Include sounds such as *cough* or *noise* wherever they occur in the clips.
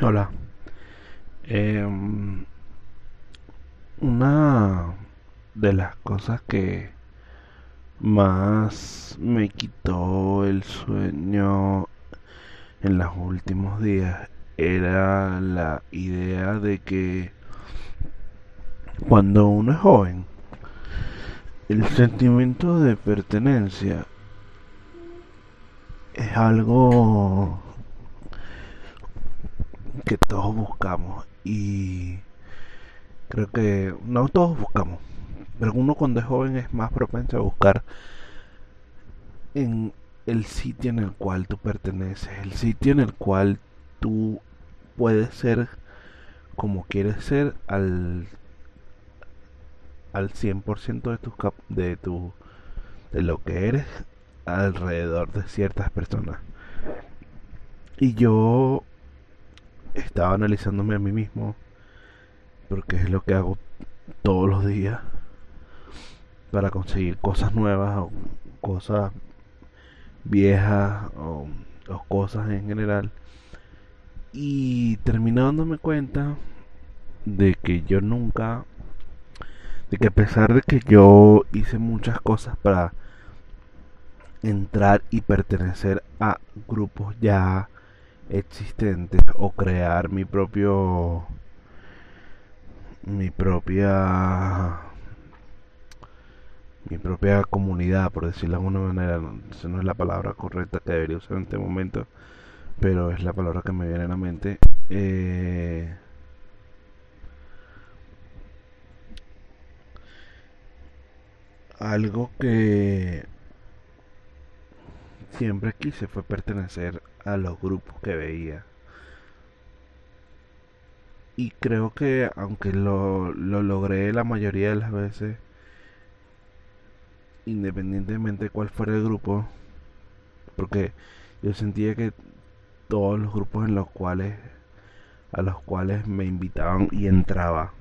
Hola. Em, una de las cosas que más me quitó el sueño en los últimos días era la idea de que cuando uno es joven, el sentimiento de pertenencia es algo que todos buscamos y creo que no todos buscamos, pero uno cuando es joven es más propenso a buscar en el sitio en el cual tú perteneces, el sitio en el cual tú puedes ser como quieres ser al al 100% de tus de tu de lo que eres alrededor de ciertas personas. Y yo estaba analizándome a mí mismo, porque es lo que hago todos los días para conseguir cosas nuevas o cosas viejas o, cosas en general. Y terminé dándome cuenta de que yo nunca, de que a pesar de que yo hice muchas cosas para entrar y pertenecer a grupos ya existentes o crear mi propio mi propia mi propia comunidad por decirlo de alguna manera. Esa no es la palabra correcta que debería usar en este momento pero es la palabra que me viene a la mente. Eh, algo que siempre quise fue pertenecer a los grupos que veía. Y creo que aunque lo, lo logré la mayoría de las veces, independientemente de cuál fuera el grupo, porque yo sentía que todos los grupos en los cuales a los cuales me invitaban y entraba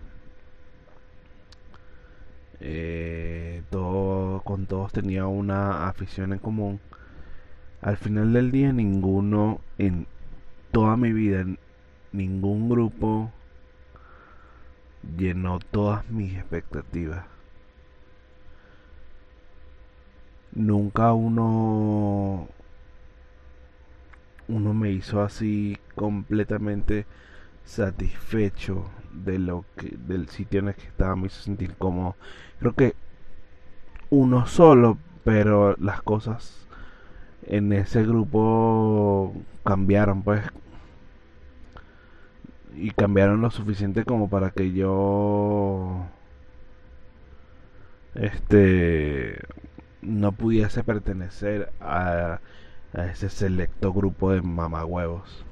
eh, con todos tenía una afición en común al final del día ninguno en toda mi vida, ningún grupo llenó todas mis expectativas. Nunca uno uno me hizo así completamente satisfecho de lo del sitio en el que estaba me hizo sentir como creo que uno solo pero las cosas en ese grupo cambiaron, pues. Y cambiaron lo suficiente como para que yo. Este. No pudiese pertenecer a, a ese selecto grupo de mamagüevos.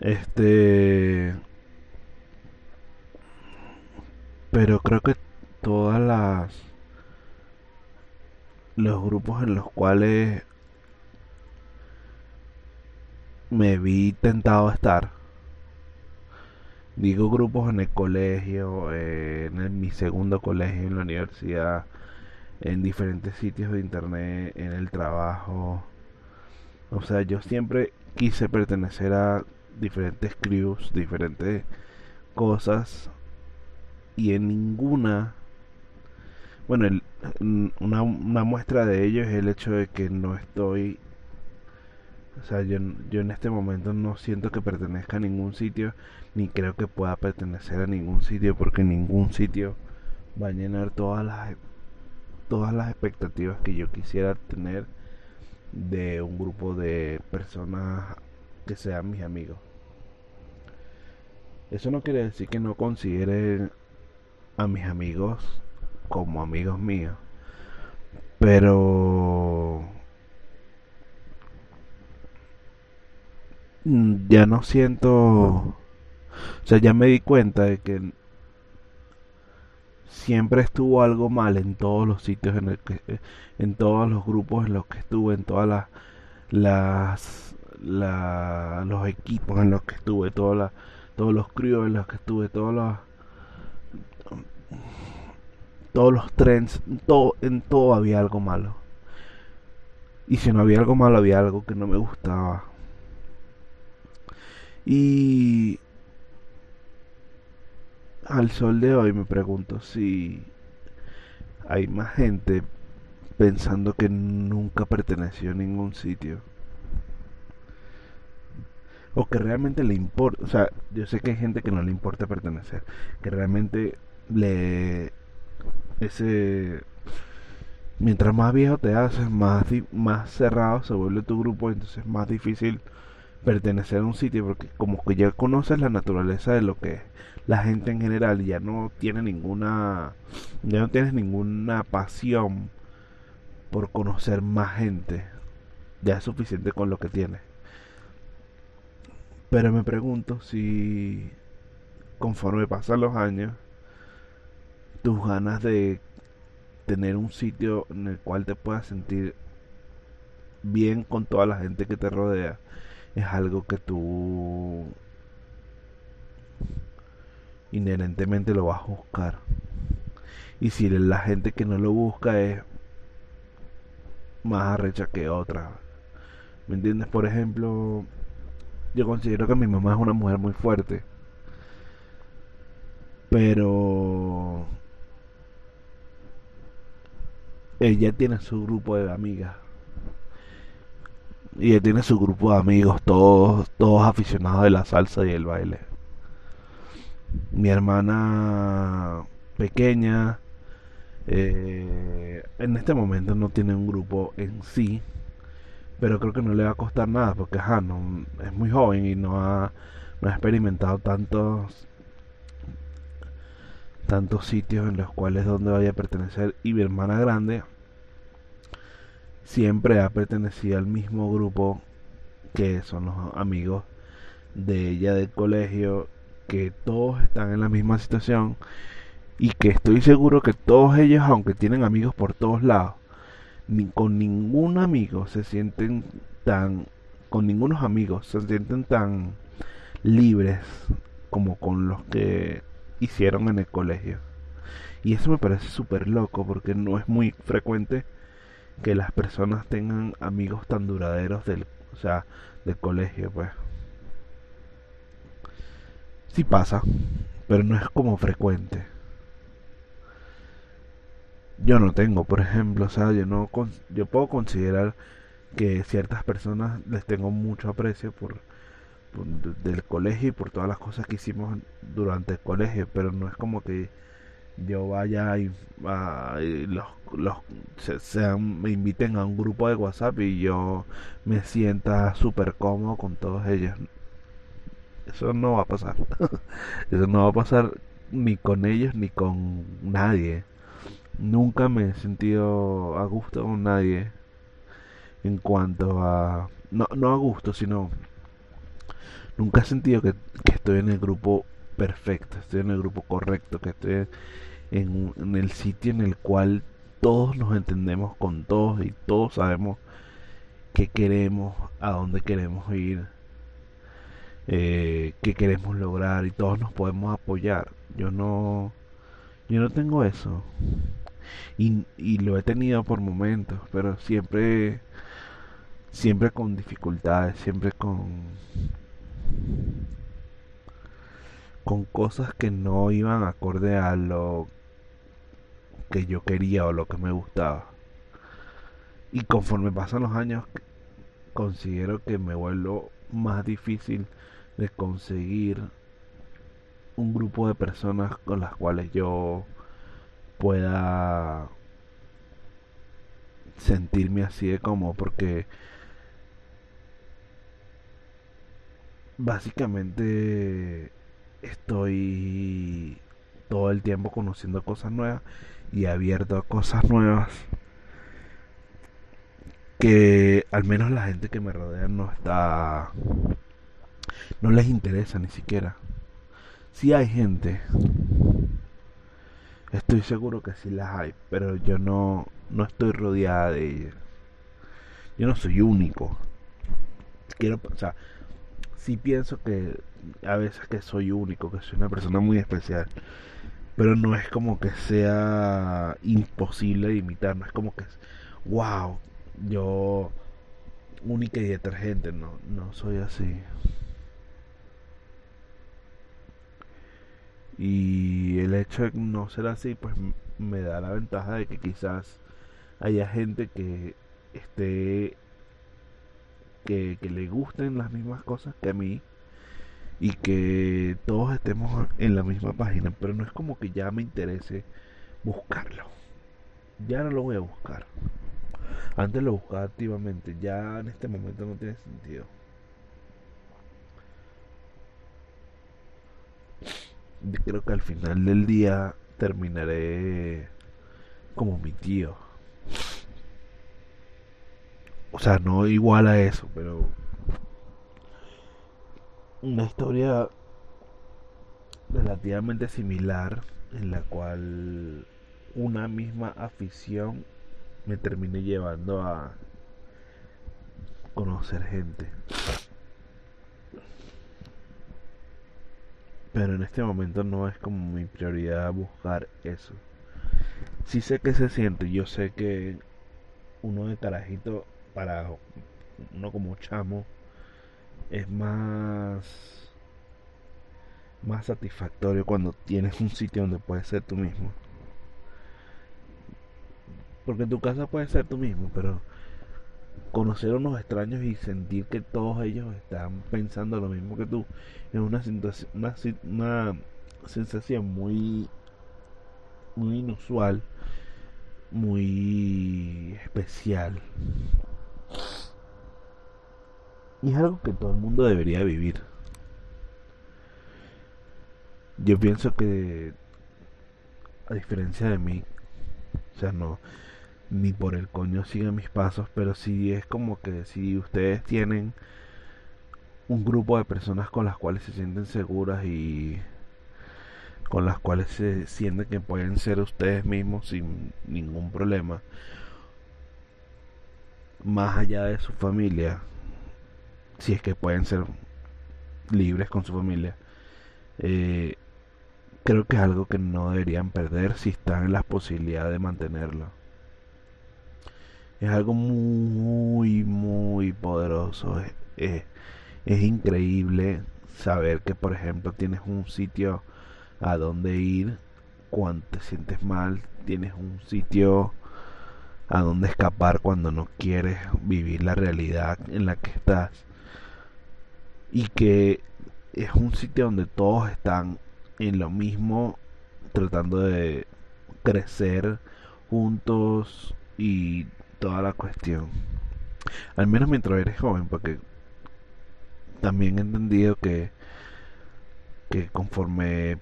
Este. Pero creo que todas las. Los grupos en los cuales me vi tentado a estar. Digo grupos en el colegio, eh, en mi segundo colegio, en la universidad, en diferentes sitios de internet, en el trabajo. O sea, yo siempre quise pertenecer a diferentes crews, diferentes cosas. Y en ninguna... Bueno, una, una muestra de ello es el hecho de que no estoy o sea, yo, yo en este momento no siento que pertenezca a ningún sitio, ni creo que pueda pertenecer a ningún sitio, porque ningún sitio va a llenar todas las, todas las expectativas que yo quisiera tener de un grupo de personas que sean mis amigos. Eso no quiere decir que no considere a mis amigos como amigos míos, pero ya no siento, o sea, ya me di cuenta de que siempre estuvo algo mal en todos los sitios en el que, en todos los grupos en los que estuve, en todas las, las los equipos en los que estuve, todas todos los críos en los que estuve, todos los todos los trends, todo, en todo había algo malo. Y si no había algo malo, había algo que no me gustaba. Y al sol de hoy me pregunto si hay más gente pensando que nunca perteneció a ningún sitio. O que realmente le importa, o sea, yo sé que hay gente que no le importa pertenecer, que realmente le ese mientras más viejo te haces, más más cerrado se vuelve tu grupo, entonces es más difícil pertenecer a un sitio porque como que ya conoces la naturaleza de lo que la gente en general ya no tiene ninguna ya no tienes ninguna pasión por conocer más gente ya es suficiente con lo que tienes pero me pregunto si conforme pasan los años tus ganas de tener un sitio en el cual te puedas sentir bien con toda la gente que te rodea es algo que tú inherentemente lo vas a buscar. Y si la gente que no lo busca es más arrecha que otra. ¿Me entiendes? Por ejemplo, yo considero que mi mamá es una mujer muy fuerte. Pero ella tiene su grupo de amigas y él tiene su grupo de amigos, todos, todos aficionados de la salsa y el baile. Mi hermana pequeña, eh, en este momento no tiene un grupo en sí, pero creo que no le va a costar nada porque ajá, no, es muy joven y no ha, no ha experimentado tantos tantos sitios en los cuales donde vaya a pertenecer y mi hermana grande siempre ha pertenecido al mismo grupo que son los amigos de ella del colegio, que todos están en la misma situación y que estoy seguro que todos ellos, aunque tienen amigos por todos lados, ni con ningún amigo se sienten tan, con ningunos amigos se sienten tan libres como con los que hicieron en el colegio. Y eso me parece súper loco porque no es muy frecuente que las personas tengan amigos tan duraderos del, o sea, del colegio, pues. Sí pasa, pero no es como frecuente. Yo no tengo, por ejemplo, o sea, yo no yo puedo considerar que ciertas personas les tengo mucho aprecio por, por del colegio y por todas las cosas que hicimos durante el colegio, pero no es como que yo vaya y, los, los sean, me inviten a un grupo de WhatsApp y yo me sienta súper cómodo con todos ellos. Eso no va a pasar. *laughs* Eso no va a pasar ni con ellos ni con nadie. Nunca me he sentido a gusto con nadie en cuanto a... No, no a gusto, sino... Nunca he sentido que, que estoy en el grupo perfecto, estoy en el grupo correcto, que estoy en, el sitio en el cual todos nos entendemos con todos y todos sabemos qué queremos, a dónde queremos ir, eh, qué queremos lograr y todos nos podemos apoyar. Yo no, yo no tengo eso y, y lo he tenido por momentos, pero siempre, siempre con dificultades, siempre con con cosas que no iban acorde a lo que yo quería o lo que me gustaba. Y conforme pasan los años, considero que me vuelvo más difícil de conseguir un grupo de personas con las cuales yo pueda sentirme así de como porque básicamente estoy todo el tiempo conociendo cosas nuevas y abierto a cosas nuevas que al menos la gente que me rodea no está no les interesa ni siquiera. Si hay gente estoy seguro que sí las hay pero yo no no estoy rodeada de ellas. Yo no soy único. Quiero o sea sí pienso que a veces que soy único que soy una persona muy especial pero no es como que sea imposible imitar, no es como que, wow, yo única y detergente, no, no soy así. Y el hecho de no ser así, pues me da la ventaja de que quizás haya gente que esté que, que le gusten las mismas cosas que a mí y que todos estemos en la misma página, pero no es como que ya me interese buscarlo. Ya no lo voy a buscar. Antes lo buscaba activamente, ya en este momento no tiene sentido. Creo que al final del día terminaré como mi tío. O sea, no igual a eso, pero una historia relativamente similar en la cual una misma afición me termine llevando a conocer gente. Pero en este momento no es como mi prioridad buscar eso. Sí sé que se siente, yo sé que uno de carajito para uno como chamo es más más satisfactorio cuando tienes un sitio donde puedes ser tú mismo. Porque en tu casa puedes ser tú mismo, pero conocer a unos extraños y sentir que todos ellos están pensando lo mismo que tú es una, una, una sensación muy muy inusual, muy especial. Y es algo que todo el mundo debería vivir. Yo pienso que, a diferencia de mí, o sea, no, ni por el coño sigan mis pasos, pero sí es como que si ustedes tienen un grupo de personas con las cuales se sienten seguras y con las cuales se sienten que pueden ser ustedes mismos sin ningún problema, más allá de su familia, si es que pueden ser libres con su familia, eh, creo que es algo que no deberían perder si están en la posibilidad de mantenerlo. Es algo muy, muy poderoso. Es, es, increíble saber que, por ejemplo, tienes un sitio a donde ir cuando te sientes mal. Tienes un sitio a donde escapar cuando no quieres vivir la realidad en la que estás. Y que es un sitio donde todos están en lo mismo, tratando de crecer juntos y toda la cuestión. Al menos mientras eres joven, porque también he entendido que, que conforme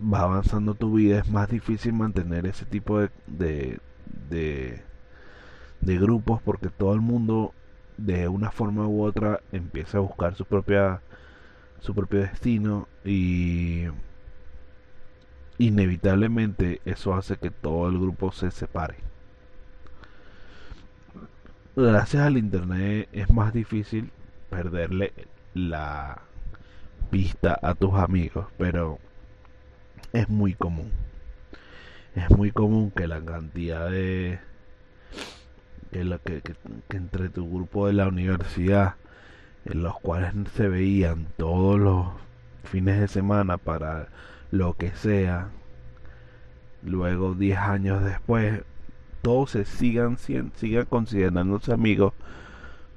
va avanzando tu vida es más difícil mantener ese tipo de, de, de, de grupos porque todo el mundo de una forma u otra empieza a buscar su propia su propio destino y inevitablemente eso hace que todo el grupo se separe gracias al internet es más difícil perderle la pista a tus amigos, pero es muy común. Es muy común que la cantidad de que, la, que, entre tu grupo de la universidad en los cuales se veían todos los fines de semana para lo que sea luego 10 años después todos se sigan, sigan considerándose amigos,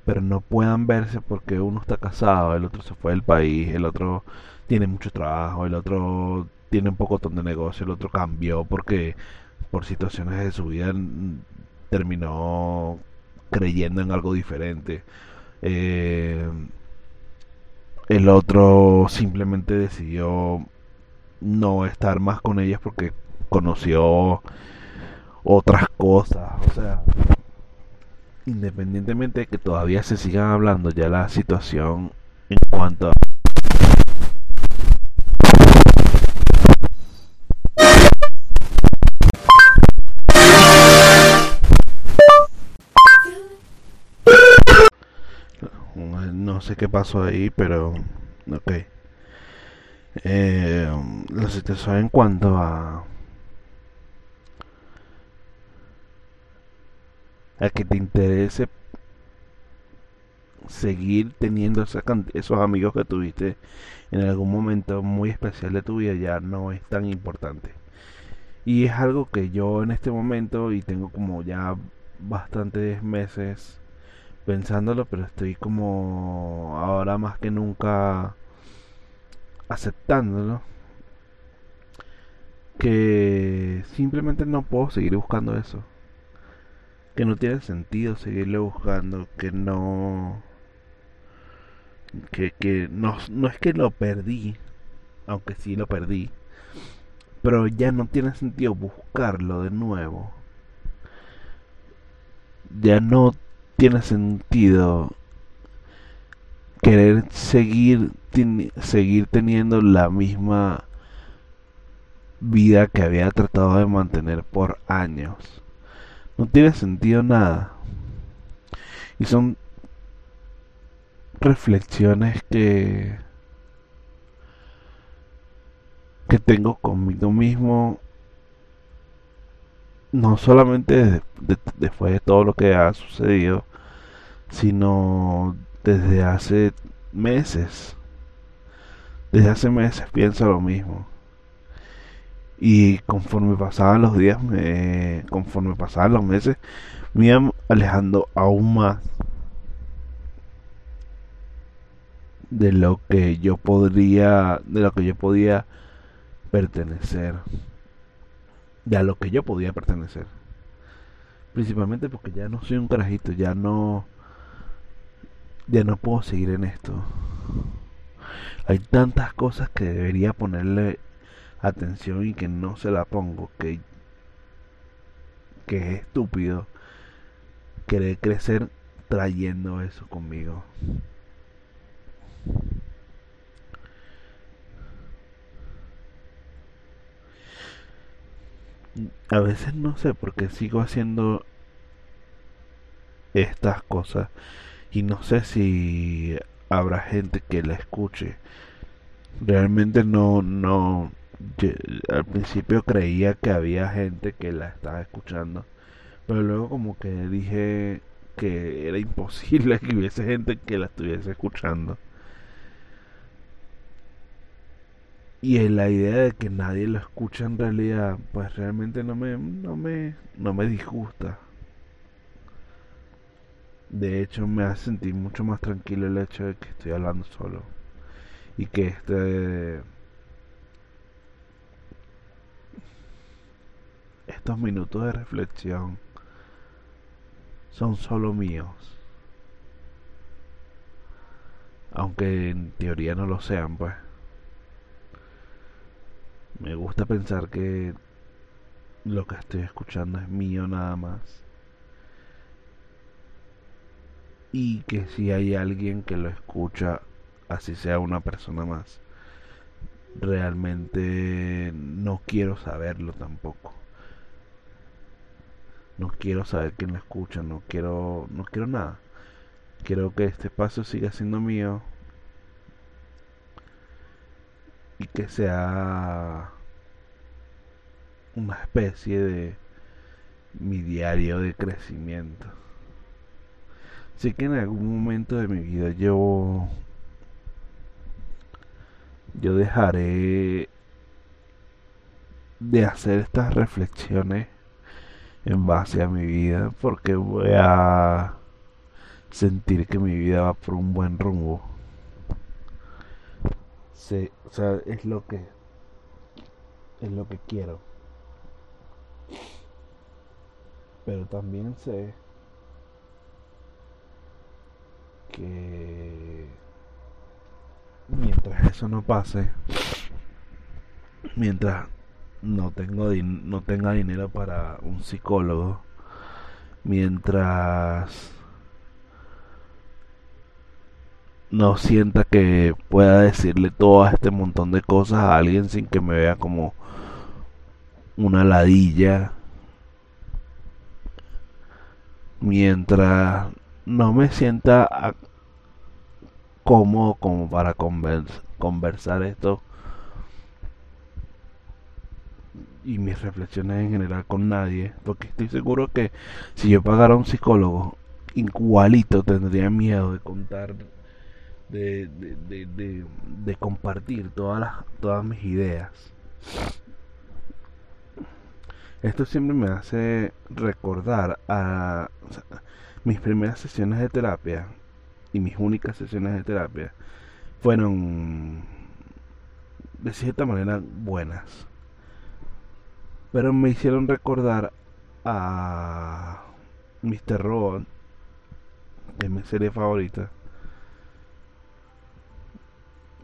pero no puedan verse porque uno está casado, el otro se fue del país, el otro tiene mucho trabajo, el otro tiene un poco de negocio, el otro cambió porque por situaciones de su vida terminó creyendo en algo diferente. Eh, el otro simplemente decidió no estar más con ellas porque conoció otras cosas. O sea, independientemente de que todavía se sigan hablando, ya la situación en cuanto a... No sé qué pasó ahí, pero... Ok. Eh, la situación en cuanto a a que te interese seguir teniendo esos amigos que tuviste en algún momento muy especial de tu vida ya no es tan importante. Y es algo que yo en este momento, y tengo como ya bastantes meses pensándolo, pero estoy como ahora más que nunca aceptándolo. Que simplemente no puedo seguir buscando eso. Que no tiene sentido seguirle buscando. Que no... Que, que no, no es que lo perdí. Aunque sí lo perdí. Pero ya no tiene sentido buscarlo de nuevo. Ya no tiene sentido querer seguir seguir teniendo la misma vida que había tratado de mantener por años. No tiene sentido nada. Y son reflexiones que que tengo conmigo mismo no solamente después de todo lo que ha sucedido sino desde hace meses. Desde hace meses pienso lo mismo. Y conforme pasaban los días, me, conforme pasaban los meses, me iban alejando aún más de lo que yo podría, de lo que yo podía pertenecer, de a lo que yo podía pertenecer. Principalmente porque ya no soy un carajito, ya no ya no puedo seguir en esto. Hay tantas cosas que debería ponerle atención y que no se la pongo, que, que es estúpido querer crecer trayendo eso conmigo. A veces no sé por qué sigo haciendo estas cosas y no sé si habrá gente que la escuche. Realmente no, no, al principio creía que había gente que la estaba escuchando, pero luego como que dije que era imposible que hubiese gente que la estuviese escuchando. Y la idea de que nadie lo escucha en realidad, pues realmente no me, no me, no me disgusta. De hecho, me hace sentir mucho más tranquilo el hecho de que estoy hablando solo. Y que este. Estos minutos de reflexión son solo míos. Aunque en teoría no lo sean, pues. Me gusta pensar que lo que estoy escuchando es mío nada más y que si hay alguien que lo escucha, así sea una persona más, realmente no quiero saberlo tampoco. No quiero saber quién lo escucha, no quiero, no quiero nada. Quiero que este espacio siga siendo mío y que sea una especie de mi diario de crecimiento. Sé que en algún momento de mi vida yo yo dejaré de hacer estas reflexiones en base a mi vida porque voy a sentir que mi vida va por un buen rumbo. Sí, o sea, es lo que es lo que quiero. Pero también sé que mientras eso no pase, mientras no tengo no tenga dinero para un psicólogo, mientras no sienta que pueda decirle todo este montón de cosas a alguien sin que me vea como una ladilla mientras no me sienta cómodo como para conversar esto y mis reflexiones en general con nadie, porque estoy seguro que si yo pagara a un psicólogo igualito tendría miedo de contar, de, de, de, de compartir todas, las, todas mis ideas. Esto siempre me hace recordar a mis primeras sesiones de terapia y mis únicas sesiones de terapia fueron de cierta manera buenas. Pero me hicieron recordar a Mr. Robot, de mi serie favorita.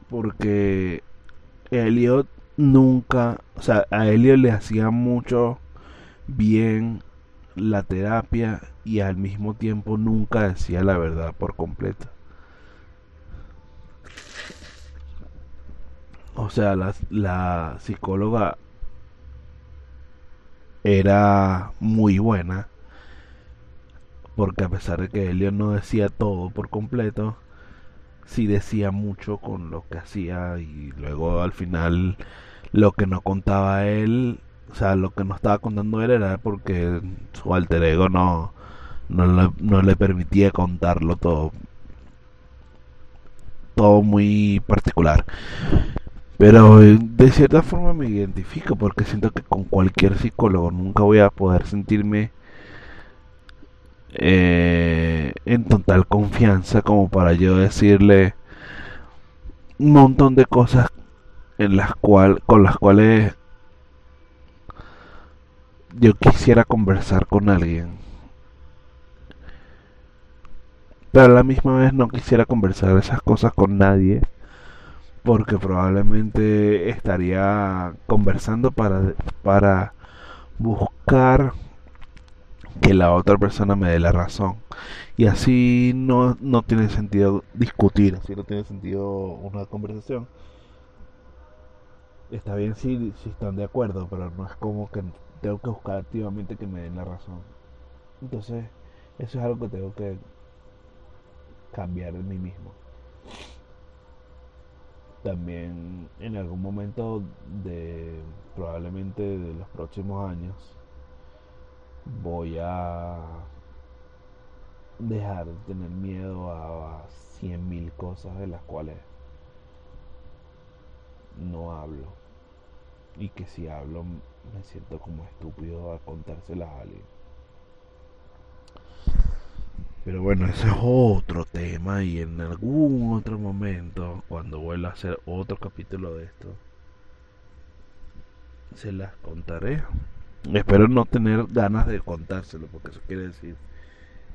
Porque Elliot nunca, o sea, a Elliot le hacía mucho bien la terapia y al mismo tiempo nunca decía la verdad por completo. O sea, la, la psicóloga era muy buena porque a pesar de que Elliot no decía todo por completo, sí decía mucho con lo que hacía y luego al final lo que no contaba él o sea, lo que no estaba contando él era porque su alter ego no, no, le, no le permitía contarlo todo. Todo muy particular. Pero eh, de cierta forma me identifico porque siento que con cualquier psicólogo nunca voy a poder sentirme eh, en total confianza como para yo decirle un montón de cosas en las cual, con las cuales yo quisiera conversar con alguien. Pero a la misma vez no quisiera conversar esas cosas con nadie. Porque probablemente estaría conversando para, para buscar que la otra persona me dé la razón. Y así no, no tiene sentido discutir, así no tiene sentido una conversación. Está bien si, si están de acuerdo, pero no es como que tengo que buscar activamente que me den la razón. Entonces, eso es algo que tengo que cambiar en mí mismo. También en algún momento de probablemente de los próximos años voy a dejar de tener miedo a cien mil cosas de las cuales no hablo y que si hablo me siento como estúpido a contárselas a alguien. Pero bueno, ese es otro tema y en algún otro momento, cuando vuelva a hacer otro capítulo de esto, se las contaré. Espero no tener ganas de contárselo, porque eso quiere decir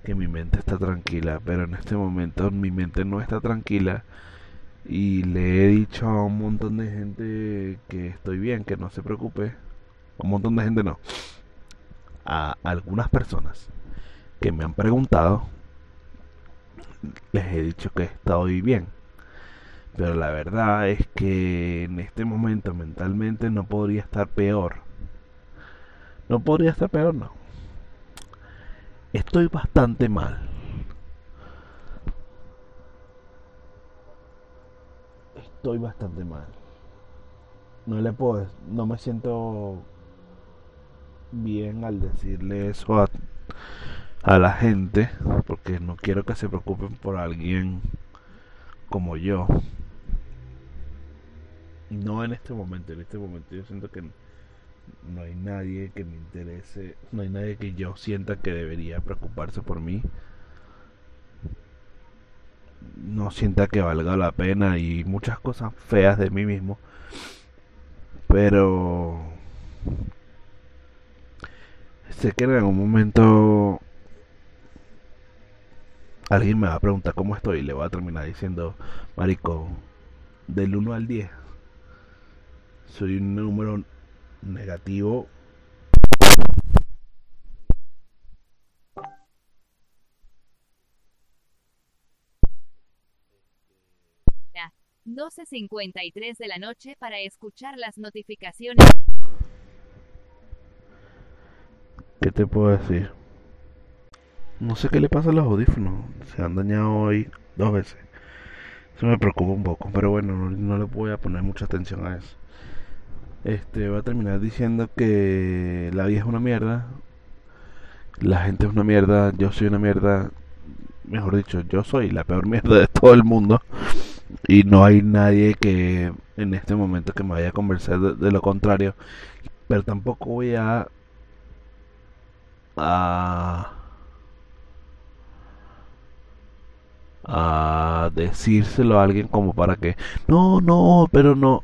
que mi mente está tranquila, pero en este momento mi mente no está tranquila y le he dicho a un montón de gente que estoy bien, que no se preocupe, un montón de gente no, a algunas personas que me han preguntado, les he dicho que estoy bien. Pero la verdad es que en este momento mentalmente no podría estar peor. No podría estar peor, no. Estoy bastante mal. Estoy bastante mal. No le puedo, no me siento bien al decirle eso a, a la gente, porque no quiero que se preocupen por alguien como yo. No en este momento, en este momento yo siento que no hay nadie que me interese, no hay nadie que yo sienta que debería preocuparse por mí. No sienta que valga la pena y muchas cosas feas de mí mismo. Pero sé que en algún momento alguien me va a preguntar cómo estoy y le voy a terminar diciendo, Marico, del 1 al 10, soy un número negativo. Ya, 12.53 de la noche para escuchar las notificaciones. ¿Qué te puedo decir? No sé qué le pasa a los audífonos. Se han dañado hoy dos veces. Eso me preocupa un poco, pero bueno, no, no le voy a poner mucha atención a eso. Este, voy a terminar diciendo que la vida es una mierda. La gente es una mierda, yo soy una mierda. mejor dicho, yo soy la peor mierda de todo el mundo y no hay nadie que en este momento que me vaya a convencer de, de lo contrario, pero tampoco voy a a a decírselo a alguien como para que no, no, pero no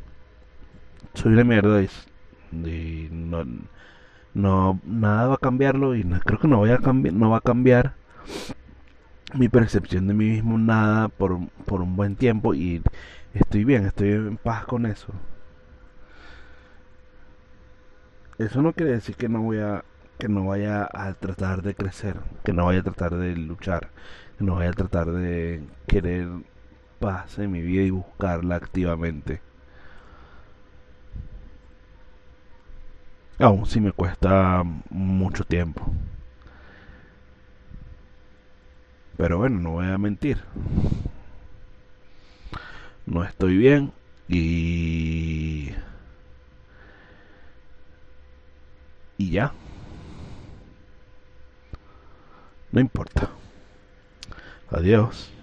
soy una mierda y, no, no nada va a cambiarlo y creo que no voy a cambiar no va a cambiar mi percepción de mí mismo nada por, por un buen tiempo y estoy bien, estoy en paz con eso. Eso no quiere decir que no voy a que no vaya a tratar de crecer, que no vaya a tratar de luchar, que no vaya a tratar de querer paz en mi vida y buscarla activamente. Aún si me cuesta mucho tiempo. Pero bueno, no voy a mentir. No estoy bien y y ya, no importa. Adiós.